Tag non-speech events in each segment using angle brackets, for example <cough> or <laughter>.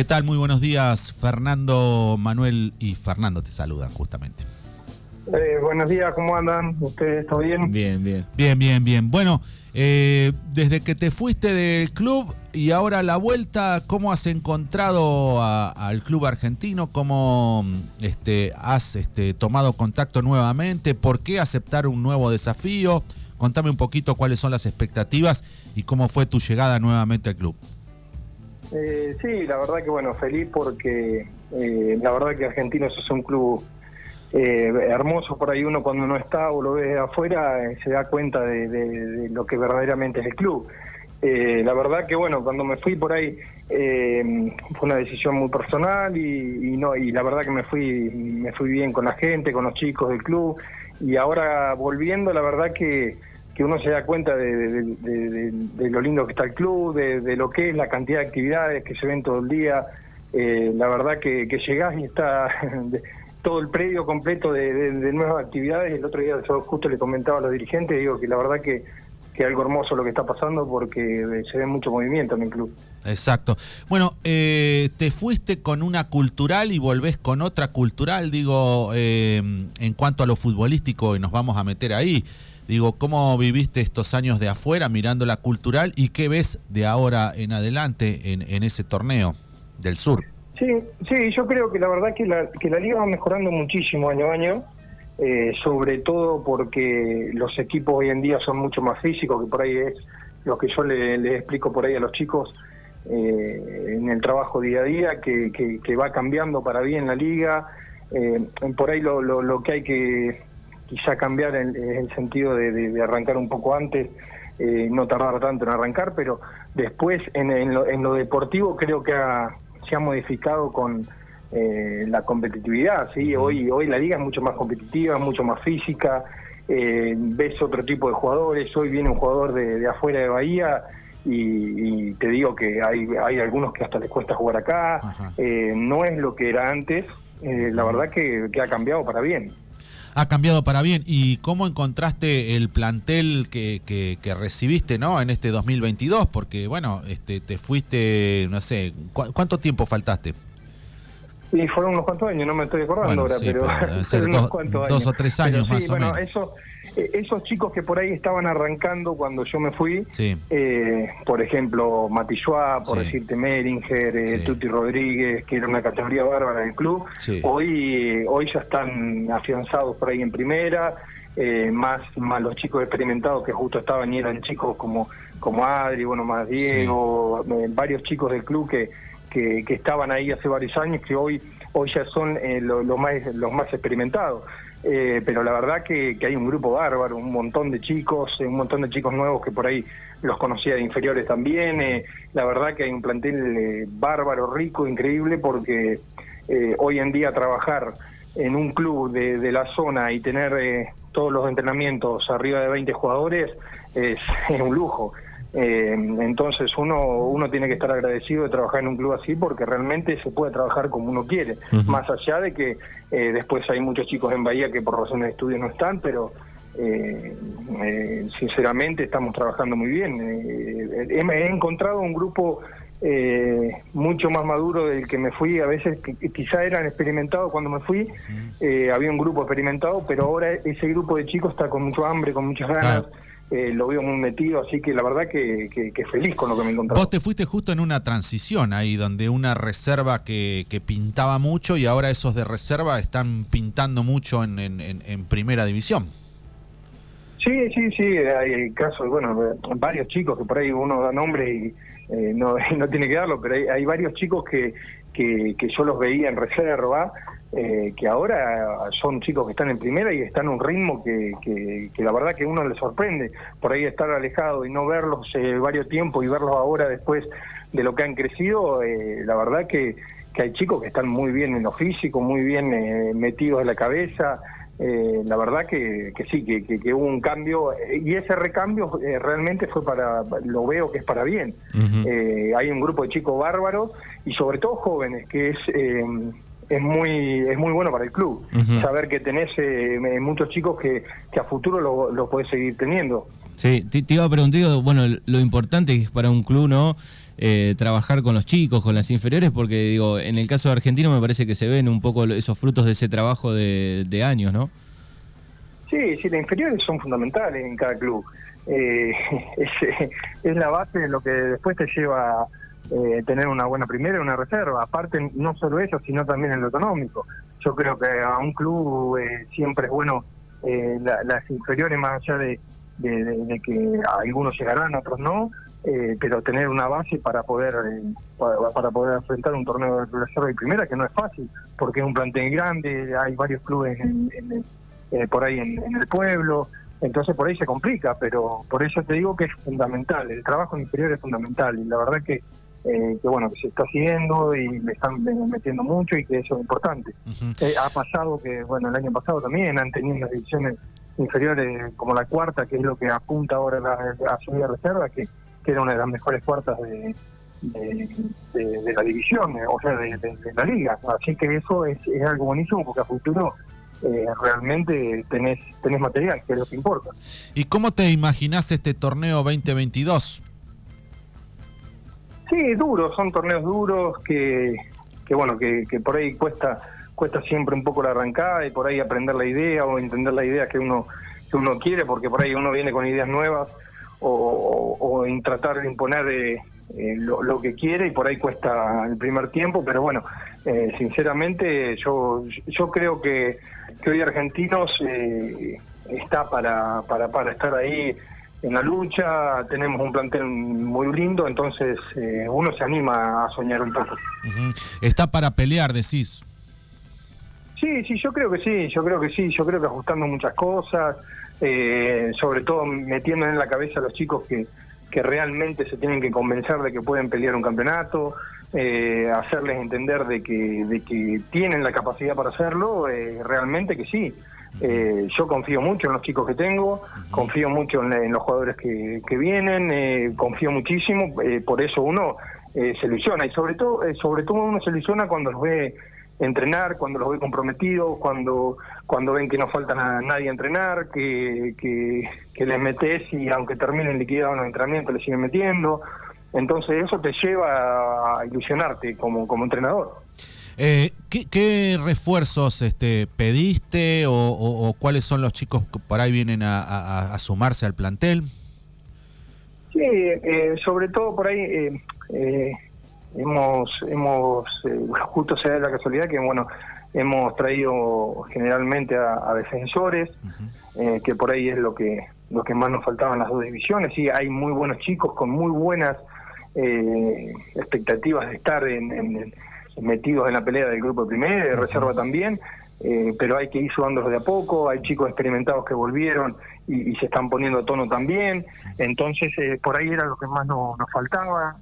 ¿Qué tal? Muy buenos días, Fernando, Manuel y Fernando te saludan justamente. Eh, buenos días, ¿cómo andan? ¿Ustedes todo bien? Bien, bien. Bien, bien, bien. Bueno, eh, desde que te fuiste del club y ahora la vuelta, ¿cómo has encontrado al club argentino? ¿Cómo este, has este, tomado contacto nuevamente? ¿Por qué aceptar un nuevo desafío? Contame un poquito cuáles son las expectativas y cómo fue tu llegada nuevamente al club. Eh, sí, la verdad que bueno, feliz porque eh, la verdad que Argentinos es un club eh, hermoso por ahí uno cuando no está o lo ve afuera eh, se da cuenta de, lo que verdaderamente es el club. Eh, la verdad que bueno, cuando me fui por ahí fue una decisión muy personal y, no y la verdad que me fui me fui bien con la gente, con los chicos del club y ahora volviendo la verdad que, que uno se da cuenta de, lo lindo que está el club, de, lo que es la cantidad de actividades que se ven todo el día. la verdad que, que llegás y está <laughs> todo el predio completo de, nuevas actividades. El otro día yo justo le comentaba a los dirigentes, digo que la verdad que, que algo hermoso lo que está pasando porque se ve mucho movimiento en el club. Exacto. Bueno, eh, te fuiste con una cultural y volvés con otra cultural, digo, eh, en cuanto a lo futbolístico, y nos vamos a meter ahí. Digo, ¿cómo viviste estos años de afuera mirando la cultural y qué ves de ahora en adelante en, en ese torneo del sur? Sí, sí, yo creo que la verdad que la, que la liga va mejorando muchísimo año a año, eh, sobre todo porque los equipos hoy en día son mucho más físicos, que por ahí es lo que yo le, explico por ahí a los chicos eh, en el trabajo día a día, que, que, va cambiando para bien la liga. Eh, por ahí lo, lo, que hay que quizá cambiar es el sentido de, arrancar un poco antes, no tardar tanto en arrancar, pero después en, en, lo, en lo deportivo creo que ha se ha modificado con eh, la competitividad. ¿sí? hoy, hoy la liga es mucho más competitiva, mucho más física, eh, ves otro tipo de jugadores, hoy viene un jugador de, afuera de Bahía y, te digo que hay, hay algunos que hasta les cuesta jugar acá, eh, no es lo que era antes, la verdad que, ha cambiado para bien ha cambiado para bien. ¿Y cómo encontraste el plantel que, que, recibiste ¿no? en este 2022? Porque, bueno, este, te fuiste, no sé, ¿cuánto tiempo faltaste? Sí, fueron unos cuantos años, no me estoy acordando ahora, pero, <laughs> dos, o tres años más o menos. Eso, eh, esos chicos que por ahí estaban arrancando cuando yo me fui, eh, por ejemplo, Matilloa, por decirte Meringer, eh, Tuti Rodríguez, que era una categoría bárbara del club, hoy, hoy ya están afianzados por ahí en primera, más, más los chicos experimentados que justo estaban y eran chicos como, como Adri, bueno, más Diego, varios chicos del club que, que, estaban ahí hace varios años, que hoy, hoy ya son los, más, los más experimentados. Eh, pero la verdad que, hay un grupo bárbaro, un montón de chicos, un montón de chicos nuevos que por ahí los conocía de inferiores también. Eh, la verdad que hay un plantel eh, bárbaro, rico, increíble, porque hoy en día trabajar en un club de, la zona y tener todos los entrenamientos arriba de 20 jugadores <laughs> es un lujo. Eh, entonces uno, uno tiene que estar agradecido de trabajar en un club así porque realmente se puede trabajar como uno quiere, más allá de que eh, después hay muchos chicos en Bahía que por razones de estudio no están, pero eh, sinceramente estamos trabajando muy bien. He, encontrado un grupo mucho más maduro del que me fui, a veces quizá eran experimentados cuando me fui, había un grupo experimentado, pero ahora ese grupo de chicos está con mucho hambre, con muchas ganas. Eh, lo veo muy metido, así que la verdad que, feliz con lo que me encontré. Vos te fuiste justo en una transición ahí, donde una reserva que, pintaba mucho y ahora esos de reserva están pintando mucho en, en, primera división. Sí, sí, sí, hay casos, bueno, varios chicos que por ahí uno da nombre y eh, no, <laughs> no tiene que darlo, pero hay, hay varios chicos que, que, que yo los veía en reserva eh, que ahora son chicos que están en primera y están a un ritmo que, que, la verdad que uno le sorprende. Por ahí estar alejado y no verlos eh, varios tiempos y verlos ahora después de lo que han crecido, eh, la verdad que, que, hay chicos que están muy bien en lo físico, muy bien eh, metidos en la cabeza. la verdad que, que sí, que, que, hubo un cambio y ese recambio realmente fue para, lo veo que es para bien. hay un grupo de chicos bárbaros y sobre todo jóvenes, que es es muy es muy bueno para el club. Saber que tenés eh, muchos chicos que, que a futuro lo, lo podés seguir teniendo. Sí, te, iba a preguntar, bueno, lo importante es para un club, ¿no? eh, trabajar con los chicos, con las inferiores, porque digo, en el caso de Argentino me parece que se ven un poco esos frutos de ese trabajo de, años, ¿no? Sí, sí, las inferiores son fundamentales en cada club. Eh, <laughs> es, la base de lo que después te lleva eh, tener una buena primera y una reserva. Aparte, no solo eso, sino también en lo económico. Yo creo que a un club siempre es bueno las inferiores, más allá de, que algunos llegarán, otros no, eh, pero tener una base para poder eh, para, poder enfrentar un torneo de reserva y primera que no es fácil porque es un plantel grande hay varios clubes eh, por ahí en, el pueblo entonces por ahí se complica pero por eso te digo que es fundamental el trabajo inferior es fundamental y la verdad que que bueno que se está siguiendo y le están metiendo mucho y que eso es importante ha pasado que bueno el año pasado también han tenido las divisiones inferiores como la cuarta que es lo que apunta ahora la, a subir a reserva que que era una de las mejores cuartas de, de, la división, o sea, de, la liga. Así que eso es, algo buenísimo porque a futuro eh, realmente tenés, tenés material, que es lo que importa. ¿Y cómo te imaginás este torneo 2022? Sí, duro, son torneos duros que, que bueno, que, que por ahí cuesta cuesta siempre un poco la arrancada y por ahí aprender la idea o entender la idea que uno que uno quiere, porque por ahí uno viene con ideas nuevas o, en tratar de imponer eh, eh, lo, que quiere y por ahí cuesta el primer tiempo, pero bueno, eh, sinceramente yo yo creo que, que hoy Argentinos está para, para, para estar ahí en la lucha, tenemos un plantel muy lindo, entonces uno se anima a soñar un poco. Está para pelear, decís. Sí, sí, yo creo que sí, yo creo que sí, yo creo que ajustando muchas cosas, eh, sobre todo metiendo en la cabeza a los chicos que, que realmente se tienen que convencer de que pueden pelear un campeonato, eh, hacerles entender de que, de que tienen la capacidad para hacerlo, eh, realmente que sí. Eh, yo confío mucho en los chicos que tengo, confío mucho en, los jugadores que, que vienen, confío muchísimo, por eso uno se ilusiona y sobre todo, sobre todo uno se ilusiona cuando los ve entrenar, cuando los ve comprometidos, cuando, cuando ven que no falta a nadie a entrenar, que, que, les metes y aunque terminen liquidados los entrenamientos, les siguen metiendo. Entonces eso te lleva a ilusionarte como, como entrenador. Eh, ¿qué, refuerzos este, pediste o, cuáles son los chicos que por ahí vienen a, sumarse al plantel? Sí, eh, sobre todo por ahí eh, eh hemos, hemos eh, justo se da la casualidad que, bueno, hemos traído generalmente a, defensores, eh, que por ahí es lo que, lo que más nos faltaba en las dos divisiones. Sí, hay muy buenos chicos con muy buenas expectativas de estar en, metidos en la pelea del grupo de primera, de reserva también. pero hay que ir subándolos de a poco, hay chicos experimentados que volvieron y, se están poniendo a tono también, entonces por ahí era lo que más nos faltaba,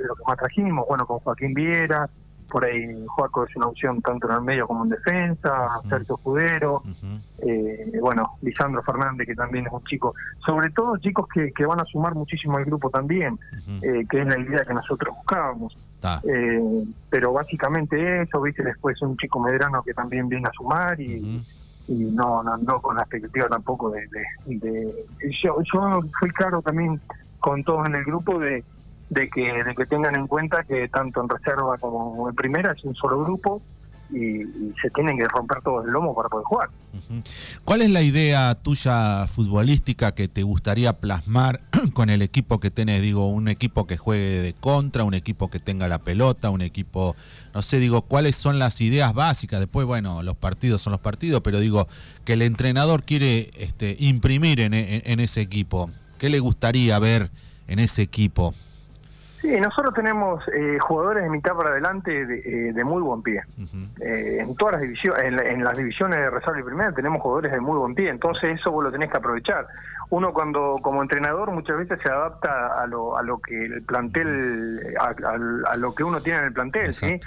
lo que más trajimos, bueno, con Joaquín Viera, por ahí Joaco es una opción tanto en el medio como en defensa, Sergio Judero, eh, bueno, Lisandro Fernández, que también es un chico, sobre todo chicos que, que van a sumar muchísimo al grupo también, eh, que es la idea que nosotros buscábamos. Eh, pero básicamente eso, viste, después un chico medrano que también viene a sumar y... y no, no, no con la expectativa tampoco de, de, yo, yo fui claro también con todos en el grupo de, de que, de que tengan en cuenta que tanto en reserva como en primera es un solo grupo y, se tienen que romper todo el lomo para poder jugar. ¿Cuál es la idea tuya futbolística que te gustaría plasmar <clears throat> con el equipo que tenés? Digo, un equipo que juegue de contra, un equipo que tenga la pelota, un equipo, no sé, digo, ¿cuáles son las ideas básicas? Después, bueno, los partidos son los partidos, pero digo, que el entrenador quiere este, imprimir en, en ese equipo. ¿Qué le gustaría ver en ese equipo? Sí, nosotros tenemos eh, jugadores de mitad para adelante de, eh, muy buen pie. Eh, en todas las divisiones, en, las divisiones de reserva y primera tenemos jugadores de muy buen pie, entonces eso vos lo tenés que aprovechar. Uno cuando como entrenador muchas veces se adapta a lo, a lo que el plantel, a, lo que uno tiene en el plantel, ¿sí?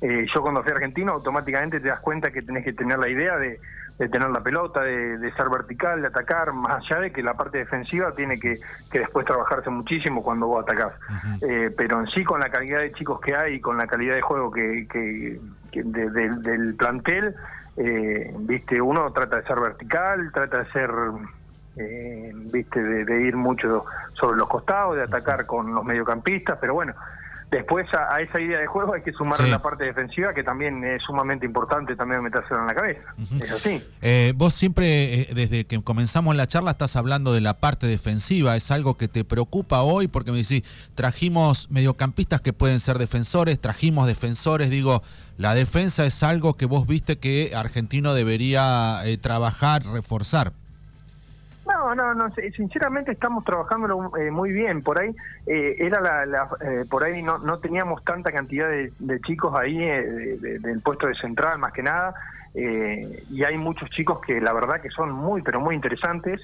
yo cuando fui argentino automáticamente te das cuenta que tenés que tener la idea de de tener la pelota, de, ser vertical, de atacar, más allá de que la parte defensiva tiene que, después trabajarse muchísimo cuando vos atacás. Eh, pero en sí, con la calidad de chicos que hay y con la calidad de juego que, del plantel, eh, viste, uno trata de ser vertical, trata de ser eh, viste, de, ir mucho sobre los costados, de atacar con los mediocampistas, pero bueno, después a, esa idea de juego hay que sumar la parte defensiva, que también es sumamente importante también metérselo en la cabeza. Es así. Eh, vos siempre, eh, desde que comenzamos la charla, estás hablando de la parte defensiva. ¿Es algo que te preocupa hoy? Porque me decís, trajimos mediocampistas que pueden ser defensores, trajimos defensores, digo, la defensa es algo que vos viste que Argentino debería trabajar, reforzar. No, no, no, sinceramente estamos trabajando eh, muy bien. Por ahí eh, era la, eh, por ahí no, no teníamos tanta cantidad de, chicos ahí del puesto de central más que nada y hay muchos chicos que la verdad que son muy pero muy interesantes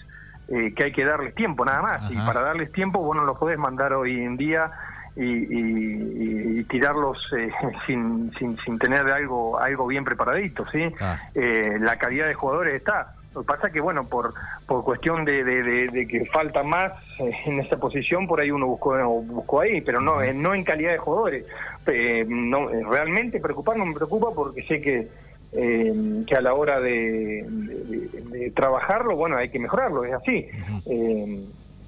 que hay que darles tiempo nada más y para darles tiempo vos no los podés mandar hoy en día y, tirarlos <laughs> sin, sin, sin tener algo algo bien preparadito, ¿sí? Ah. la calidad de jugadores está lo que pasa que, bueno, por, por cuestión de, de, que falta más eh, en esa posición, por ahí uno buscó, buscó ahí, pero no, eh, no en calidad de jugadores. Eh, no, realmente preocupar no me preocupa porque sé que, que a la hora de, trabajarlo, bueno, hay que mejorarlo, es así.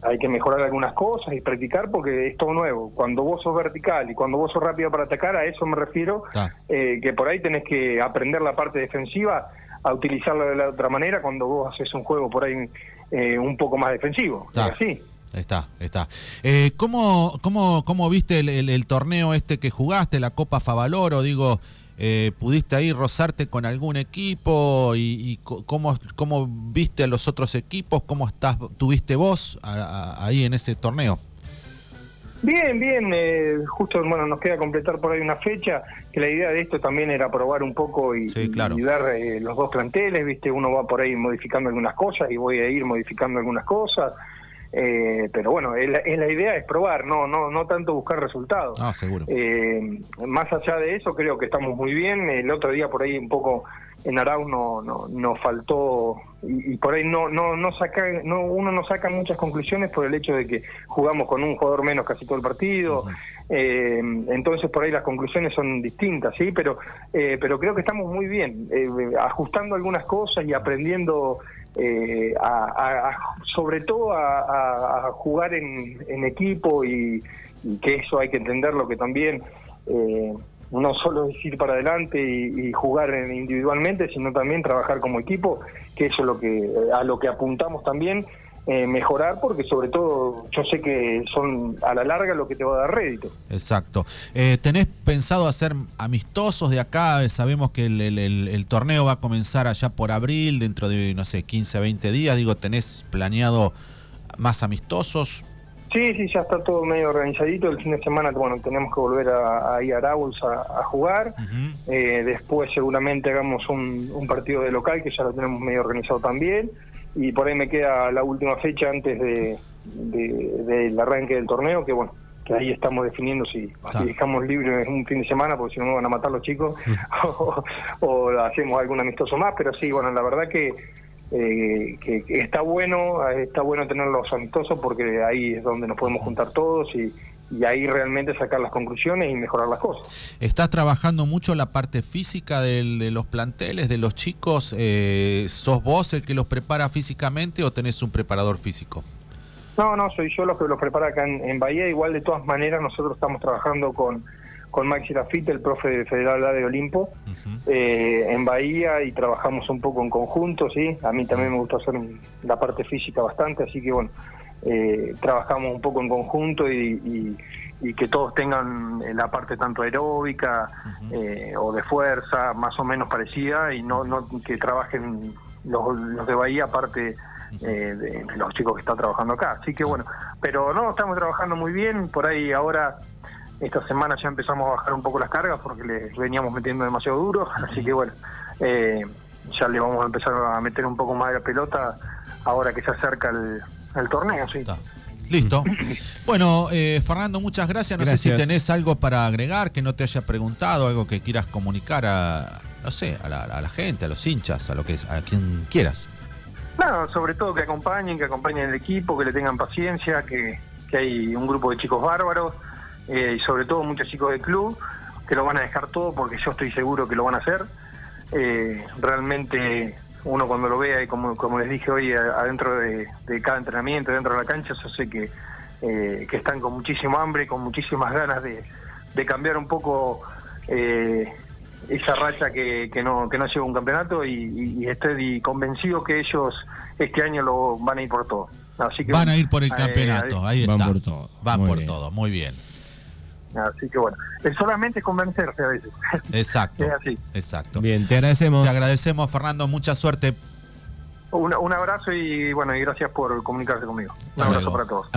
hay que mejorar algunas cosas y practicar porque es todo nuevo. Cuando vos sos vertical y cuando vos sos rápido para atacar, a eso me refiero, que por ahí tenés que aprender la parte defensiva a utilizarlo de la otra manera cuando vos haces un juego por ahí eh, un poco más defensivo. Está. Así. Está, está. Eh, ¿cómo, cómo, ¿Cómo viste el, torneo este que jugaste, la Copa Favaloro? Digo, eh, ¿pudiste ahí rozarte con algún equipo? ¿Y, cómo, cómo viste a los otros equipos? ¿Cómo estás, tuviste vos ahí en ese torneo? Bien, bien, eh, justo bueno nos queda completar por ahí una fecha, que la idea de esto también era probar un poco y, ver eh, los dos planteles, viste, uno va por ahí modificando algunas cosas y voy a ir modificando algunas cosas, eh, pero bueno, la, idea es probar, no no no tanto buscar resultados. Ah, seguro. más allá de eso, creo que estamos muy bien, el otro día por ahí un poco en Arau no, no, nos faltó y, por ahí no no no saca no uno no saca muchas conclusiones por el hecho de que jugamos con un jugador menos casi todo el partido. Eh, entonces por ahí las conclusiones son distintas sí pero eh, pero creo que estamos muy bien eh, ajustando algunas cosas y aprendiendo a, sobre todo a, jugar en, en equipo y, y, que eso hay que entenderlo que también no solo es ir para adelante y, jugar individualmente, sino también trabajar como equipo, que eso es lo que a lo que apuntamos también. Eh, mejorar porque sobre todo yo sé que son a la larga lo que te va a dar rédito. Exacto. Eh, ¿Tenés pensado hacer amistosos de acá? Sabemos que el, el, torneo va a comenzar allá por abril, dentro de, no sé, 15, 20 días. Digo, ¿tenés planeado más amistosos? Sí, sí, ya está todo medio organizadito. El fin de semana, bueno, tenemos que volver a, ir a Arauls a, jugar. Eh, después seguramente hagamos un, partido de local, que ya lo tenemos medio organizado también. Y por ahí me queda la última fecha antes de, del arranque del torneo, que bueno, que ahí estamos definiendo si, dejamos libre un fin de semana, porque si no me van a matar los chicos, <laughs> o, o hacemos algún amistoso más. Pero sí, bueno, la verdad que eh, que, está bueno, está bueno tenerlos amistosos porque ahí es donde nos podemos juntar todos y, ahí realmente sacar las conclusiones y mejorar las cosas. ¿Estás trabajando mucho la parte física de los planteles, de los chicos? Eh, ¿Sos vos el que los prepara físicamente o tenés un preparador físico? No, no, soy yo los que los prepara acá en Bahía. Igual de todas maneras nosotros estamos trabajando con con Maxi Lafite, el profe federal de Olimpo, eh, en Bahía y trabajamos un poco en conjunto, ¿sí? A mí también me gusta hacer la parte física bastante, así que bueno, eh, trabajamos un poco en conjunto y, que todos tengan la parte tanto aeróbica eh, o de fuerza más o menos parecida y no, no que trabajen los, los de Bahía aparte de los chicos que están trabajando acá. Así que bueno, pero no, estamos trabajando muy bien, por ahí ahora esta semana ya empezamos a bajar un poco las cargas porque les veníamos metiendo demasiado duro, así que bueno, eh, ya le vamos a empezar a meter un poco más de la pelota ahora que se acerca el, torneo, sí. Listo. Bueno, eh, Fernando, muchas gracias. No sé si tenés algo para agregar que no te haya preguntado, algo que quieras comunicar a, no sé, a la, gente, a los hinchas, a lo que a quien quieras. No, sobre todo que acompañen, que acompañen el equipo, que le tengan paciencia, que, que hay un grupo de chicos bárbaros eh, y sobre todo muchos chicos del club que lo van a dejar todo porque yo estoy seguro que lo van a hacer. Eh, realmente uno cuando lo vea y como, como les dije hoy adentro de, cada entrenamiento, dentro de la cancha, yo sé que, eh, que están con muchísimo hambre, con muchísimas ganas de, cambiar un poco eh, esa racha que, que, no, que no lleva un campeonato y, estoy convencido que ellos este año lo van a ir por todo. Así que, van a ir por el campeonato, ahí, está. Van por todo. Van por todo, muy bien. Así que bueno, es solamente convencerse a veces. <laughs> Exacto. Exacto. Bien, te agradecemos. Te agradecemos, Fernando, mucha suerte. Un, un abrazo y bueno, y gracias por comunicarse conmigo. Un abrazo para todos.